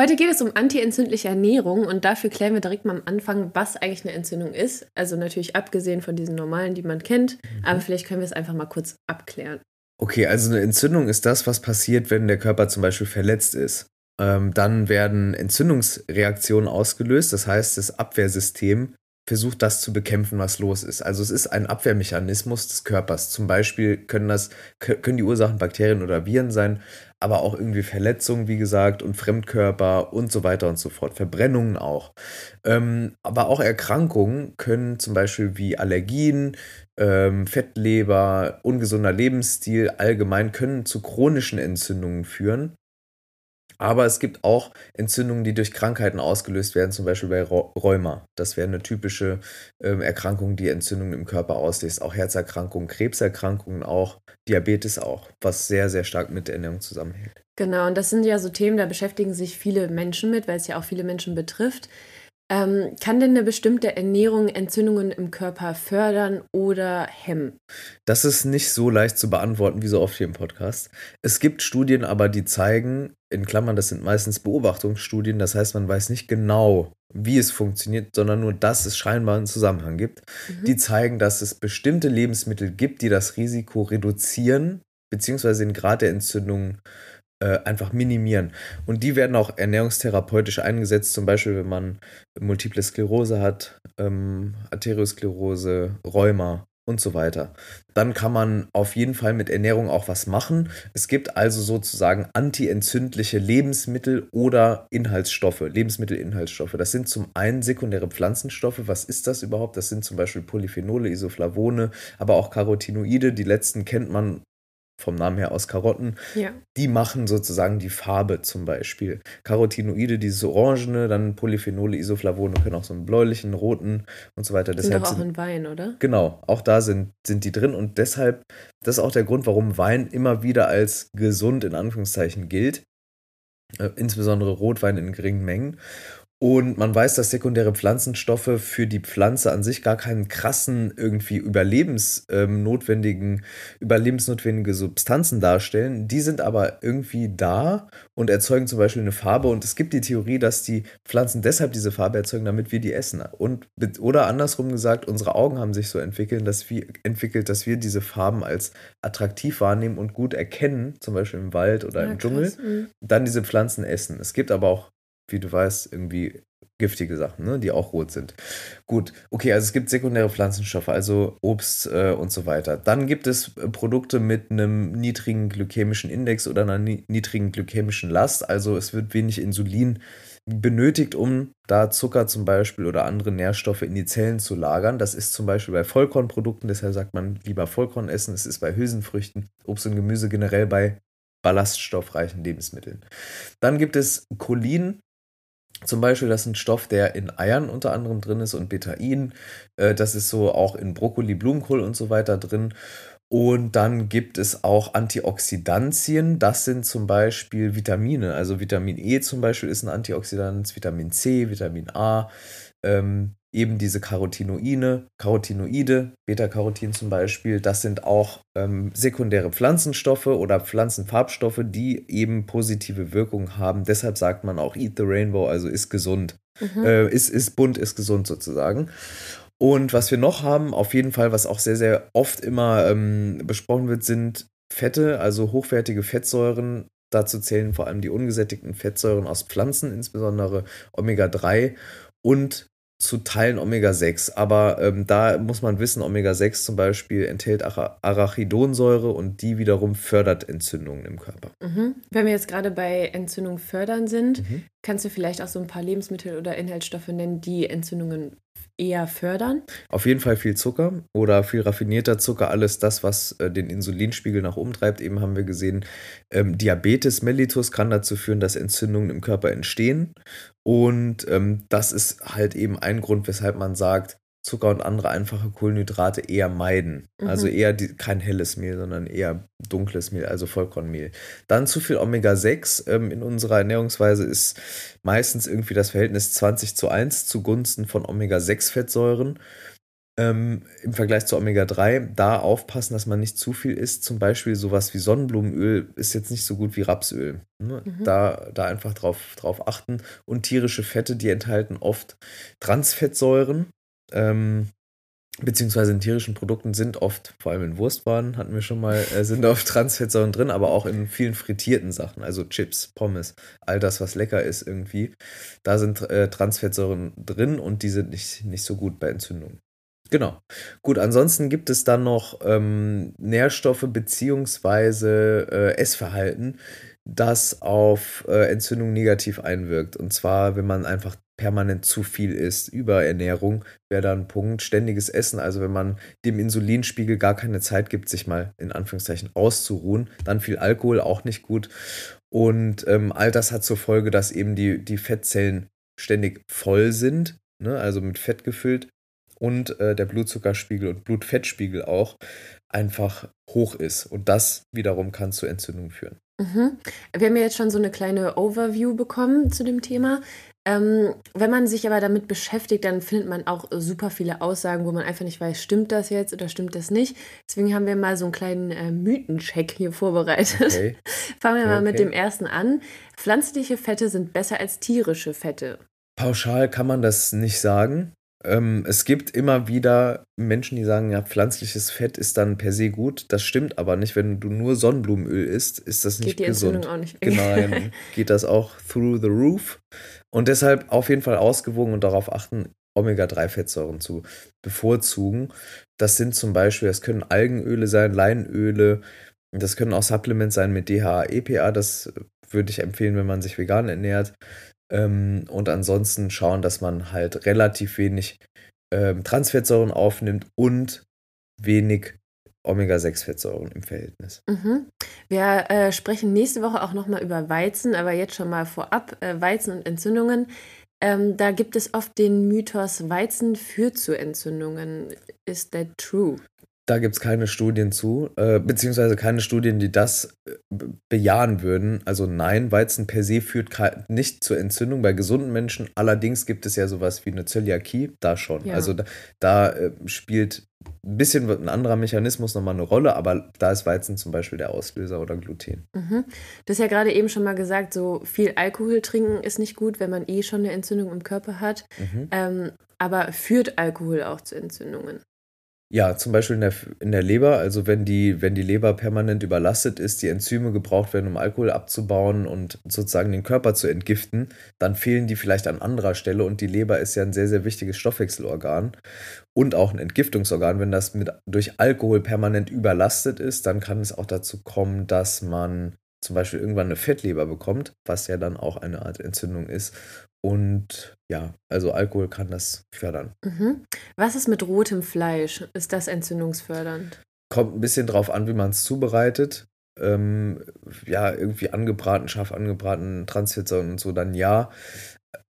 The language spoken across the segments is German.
Heute geht es um antientzündliche Ernährung und dafür klären wir direkt mal am Anfang, was eigentlich eine Entzündung ist. Also natürlich abgesehen von diesen normalen, die man kennt, mhm. aber vielleicht können wir es einfach mal kurz abklären. Okay, also eine Entzündung ist das, was passiert, wenn der Körper zum Beispiel verletzt ist. Ähm, dann werden Entzündungsreaktionen ausgelöst, das heißt, das Abwehrsystem versucht das zu bekämpfen, was los ist. Also es ist ein Abwehrmechanismus des Körpers. Zum Beispiel können das können die Ursachen Bakterien oder Viren sein, aber auch irgendwie Verletzungen, wie gesagt, und Fremdkörper und so weiter und so fort. Verbrennungen auch. Ähm, aber auch Erkrankungen können zum Beispiel wie Allergien, ähm, Fettleber, ungesunder Lebensstil allgemein können zu chronischen Entzündungen führen. Aber es gibt auch Entzündungen, die durch Krankheiten ausgelöst werden, zum Beispiel bei Rheuma. Das wäre eine typische ähm, Erkrankung, die Entzündungen im Körper auslöst. Auch Herzerkrankungen, Krebserkrankungen auch, Diabetes auch, was sehr, sehr stark mit der Ernährung zusammenhängt. Genau, und das sind ja so Themen, da beschäftigen sich viele Menschen mit, weil es ja auch viele Menschen betrifft. Ähm, kann denn eine bestimmte Ernährung Entzündungen im Körper fördern oder hemmen? Das ist nicht so leicht zu beantworten wie so oft hier im Podcast. Es gibt Studien aber, die zeigen, in Klammern, das sind meistens Beobachtungsstudien, das heißt, man weiß nicht genau, wie es funktioniert, sondern nur, dass es scheinbar einen Zusammenhang gibt. Mhm. Die zeigen, dass es bestimmte Lebensmittel gibt, die das Risiko reduzieren, beziehungsweise den Grad der Entzündung einfach minimieren. Und die werden auch ernährungstherapeutisch eingesetzt, zum Beispiel, wenn man Multiple Sklerose hat, ähm, Arteriosklerose, Rheuma und so weiter. Dann kann man auf jeden Fall mit Ernährung auch was machen. Es gibt also sozusagen antientzündliche Lebensmittel oder Inhaltsstoffe, Lebensmittelinhaltsstoffe. Das sind zum einen sekundäre Pflanzenstoffe. Was ist das überhaupt? Das sind zum Beispiel Polyphenole, Isoflavone, aber auch Carotinoide. Die letzten kennt man vom Namen her aus Karotten, ja. die machen sozusagen die Farbe zum Beispiel. Carotinoide, dieses Orangene, dann Polyphenole, Isoflavone können auch so einen bläulichen, roten und so weiter. Sind deshalb auch sind, in Wein, oder? Genau, auch da sind, sind die drin und deshalb, das ist auch der Grund, warum Wein immer wieder als gesund in Anführungszeichen gilt. Äh, insbesondere Rotwein in geringen Mengen. Und man weiß, dass sekundäre Pflanzenstoffe für die Pflanze an sich gar keinen krassen, irgendwie überlebensnotwendigen, ähm, überlebensnotwendige Substanzen darstellen. Die sind aber irgendwie da und erzeugen zum Beispiel eine Farbe. Und es gibt die Theorie, dass die Pflanzen deshalb diese Farbe erzeugen, damit wir die essen. Und, oder andersrum gesagt, unsere Augen haben sich so entwickelt, dass wir, entwickelt, dass wir diese Farben als attraktiv wahrnehmen und gut erkennen, zum Beispiel im Wald oder ja, im Dschungel, mhm. dann diese Pflanzen essen. Es gibt aber auch wie du weißt, irgendwie giftige Sachen, ne, die auch rot sind. Gut, okay, also es gibt sekundäre Pflanzenstoffe, also Obst äh, und so weiter. Dann gibt es äh, Produkte mit einem niedrigen glykämischen Index oder einer niedrigen glykämischen Last, also es wird wenig Insulin benötigt, um da Zucker zum Beispiel oder andere Nährstoffe in die Zellen zu lagern. Das ist zum Beispiel bei Vollkornprodukten, deshalb sagt man lieber Vollkorn essen. Es ist bei Hülsenfrüchten, Obst und Gemüse generell bei ballaststoffreichen Lebensmitteln. Dann gibt es Cholin, zum Beispiel, das ist ein Stoff, der in Eiern unter anderem drin ist und Betain. Äh, das ist so auch in Brokkoli, Blumenkohl und so weiter drin. Und dann gibt es auch Antioxidantien. Das sind zum Beispiel Vitamine. Also Vitamin E zum Beispiel ist ein Antioxidant, Vitamin C, Vitamin A. Ähm, eben diese Carotinoide, Carotinoide, Beta-Carotin zum Beispiel, das sind auch ähm, sekundäre Pflanzenstoffe oder Pflanzenfarbstoffe, die eben positive Wirkung haben. Deshalb sagt man auch Eat the Rainbow, also ist gesund. Mhm. Äh, ist, ist bunt, ist gesund sozusagen. Und was wir noch haben, auf jeden Fall, was auch sehr, sehr oft immer ähm, besprochen wird, sind Fette, also hochwertige Fettsäuren. Dazu zählen vor allem die ungesättigten Fettsäuren aus Pflanzen, insbesondere Omega-3 und zu Teilen Omega-6. Aber ähm, da muss man wissen, Omega-6 zum Beispiel enthält Arachidonsäure und die wiederum fördert Entzündungen im Körper. Mhm. Wenn wir jetzt gerade bei Entzündung fördern sind, mhm. kannst du vielleicht auch so ein paar Lebensmittel oder Inhaltsstoffe nennen, die Entzündungen eher fördern? Auf jeden Fall viel Zucker oder viel raffinierter Zucker, alles das, was äh, den Insulinspiegel nach oben treibt. Eben haben wir gesehen, ähm, Diabetes mellitus kann dazu führen, dass Entzündungen im Körper entstehen. Und ähm, das ist halt eben ein Grund, weshalb man sagt, Zucker und andere einfache Kohlenhydrate eher meiden. Also mhm. Also eher die, kein helles Mehl, sondern eher dunkles Mehl, also Vollkornmehl. Dann zu viel Omega-6 ähm, in unserer Ernährungsweise ist meistens irgendwie das Verhältnis 20 zu 1 zugunsten von Omega-6-Fettsäuren. Ähm, Im Vergleich zu Omega-3 da aufpassen, dass man nicht zu viel isst. Zum Beispiel sowas wie Sonnenblumenöl ist jetzt nicht so gut wie Rapsöl. Ne? Mhm. Da, da einfach drauf, drauf achten. Und tierische Fette, die enthalten oft Transfettsäuren. Ähm, beziehungsweise in tierischen Produkten sind oft, vor allem in Wurstwaren, hatten wir schon mal, äh, sind oft Transfettsäuren drin, aber auch in vielen frittierten Sachen, also Chips, Pommes, all das, was lecker ist irgendwie. Da sind äh, Transfettsäuren drin und die sind nicht, nicht so gut bei Entzündungen. Genau. Gut, ansonsten gibt es dann noch ähm, Nährstoffe beziehungsweise äh, Essverhalten, das auf äh, Entzündung negativ einwirkt. Und zwar, wenn man einfach permanent zu viel isst. Überernährung wäre da ein Punkt. Ständiges Essen, also wenn man dem Insulinspiegel gar keine Zeit gibt, sich mal in Anführungszeichen auszuruhen. Dann viel Alkohol, auch nicht gut. Und ähm, all das hat zur Folge, dass eben die, die Fettzellen ständig voll sind, ne? also mit Fett gefüllt und äh, der Blutzuckerspiegel und Blutfettspiegel auch einfach hoch ist. Und das wiederum kann zu Entzündungen führen. Mhm. Wir haben ja jetzt schon so eine kleine Overview bekommen zu dem Thema. Ähm, wenn man sich aber damit beschäftigt, dann findet man auch super viele Aussagen, wo man einfach nicht weiß, stimmt das jetzt oder stimmt das nicht. Deswegen haben wir mal so einen kleinen äh, Mythencheck hier vorbereitet. Okay. Fangen wir okay, mal mit dem ersten an. Pflanzliche Fette sind besser als tierische Fette. Pauschal kann man das nicht sagen. Ähm, es gibt immer wieder Menschen, die sagen, ja, pflanzliches Fett ist dann per se gut. Das stimmt aber nicht. Wenn du nur Sonnenblumenöl isst, ist das nicht geht die gesund. Auch nicht genau, geht das auch through the roof. Und deshalb auf jeden Fall ausgewogen und darauf achten, Omega-3-Fettsäuren zu bevorzugen. Das sind zum Beispiel, das können Algenöle sein, Leinöle, das können auch Supplements sein mit DHA, EPA. Das würde ich empfehlen, wenn man sich vegan ernährt. Ähm, und ansonsten schauen, dass man halt relativ wenig ähm, Transfettsäuren aufnimmt und wenig Omega-6-Fettsäuren im Verhältnis. Mhm. Wir äh, sprechen nächste Woche auch nochmal über Weizen, aber jetzt schon mal vorab, äh, Weizen und Entzündungen. Ähm, da gibt es oft den Mythos, Weizen führt zu Entzündungen. Ist that true? Da gibt es keine Studien zu, äh, beziehungsweise keine Studien, die das äh, bejahen würden. Also nein, Weizen per se führt nicht zur Entzündung bei gesunden Menschen. Allerdings gibt es ja sowas wie eine Zöliakie, da schon. Ja. Also da, da äh, spielt ein bisschen ein anderer Mechanismus nochmal eine Rolle, aber da ist Weizen zum Beispiel der Auslöser oder Gluten. Mhm. Du hast ja gerade eben schon mal gesagt, so viel Alkohol trinken ist nicht gut, wenn man eh schon eine Entzündung im Körper hat. Mhm. Ähm, aber führt Alkohol auch zu Entzündungen? Ja, zum Beispiel in der, in der Leber, also wenn die, wenn die Leber permanent überlastet ist, die Enzyme gebraucht werden, um Alkohol abzubauen und sozusagen den Körper zu entgiften, dann fehlen die vielleicht an anderer Stelle und die Leber ist ja ein sehr, sehr wichtiges Stoffwechselorgan und auch ein Entgiftungsorgan. Wenn das mit, durch Alkohol permanent überlastet ist, dann kann es auch dazu kommen, dass man zum Beispiel irgendwann eine Fettleber bekommt, was ja dann auch eine Art Entzündung ist. Und ja, also Alkohol kann das fördern. Mhm. Was ist mit rotem Fleisch? Ist das entzündungsfördernd? Kommt ein bisschen drauf an, wie man es zubereitet. Ähm, ja, irgendwie angebraten, scharf angebraten, Transfettsäuren und so, dann ja.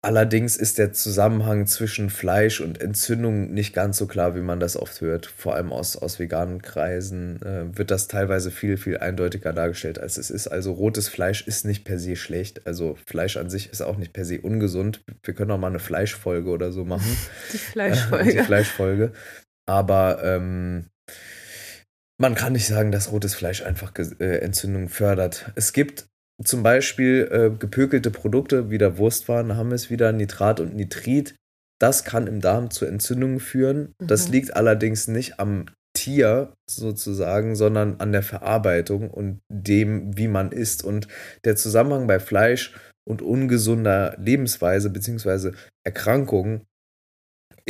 Allerdings ist der Zusammenhang zwischen Fleisch und Entzündung nicht ganz so klar, wie man das oft hört. Vor allem aus, aus veganen Kreisen äh, wird das teilweise viel, viel eindeutiger dargestellt, als es ist. Also rotes Fleisch ist nicht per se schlecht. Also Fleisch an sich ist auch nicht per se ungesund. Wir können auch mal eine Fleischfolge oder so machen. Die Fleischfolge. Die Fleischfolge. Aber ähm, man kann nicht sagen, dass rotes Fleisch einfach äh, Entzündungen fördert. Es gibt zum Beispiel äh, gepökelte Produkte, wie der Wurstwaren, haben es wieder Nitrat und Nitrit. Das kann im Darm zu Entzündungen führen. Mhm. Das liegt allerdings nicht am Tier sozusagen, sondern an der Verarbeitung und dem, wie man isst. Und der Zusammenhang bei Fleisch und ungesunder Lebensweise bzw. Erkrankungen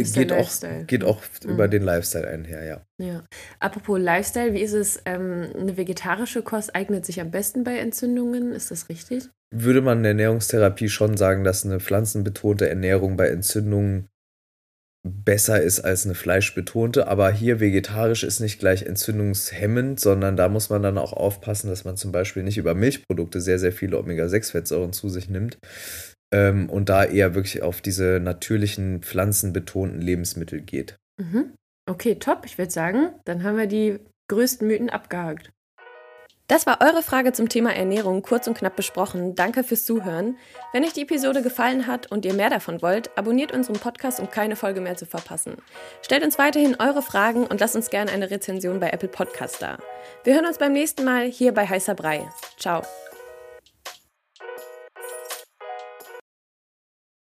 geht auch, geht auch mhm. über den Lifestyle einher, ja. Ja. Apropos Lifestyle, wie ist es, ähm, eine vegetarische Kost eignet sich am besten bei Entzündungen? Ist das richtig? Würde man in der Ernährungstherapie schon sagen, dass eine pflanzenbetonte Ernährung bei Entzündungen besser ist als eine fleischbetonte, aber hier vegetarisch ist nicht gleich entzündungshemmend, sondern da muss man dann auch aufpassen, dass man zum Beispiel nicht über Milchprodukte sehr, sehr viele Omega-6-Fettsäuren zu sich nimmt, ähm, und da eher wirklich auf diese natürlichen, pflanzenbetonten Lebensmittel geht. Mhm. Okay, top. Ich würde sagen, dann haben wir die größten Mythen abgehakt. Das war eure Frage zum Thema Ernährung kurz und knapp besprochen. Danke fürs Zuhören. Wenn euch die Episode gefallen hat und ihr mehr davon wollt, abonniert unseren Podcast, um keine Folge mehr zu verpassen. Stellt uns weiterhin eure Fragen und lasst uns gerne eine Rezension bei Apple Podcast da. Wir hören uns beim nächsten Mal hier bei Heißer Brei. Ciao.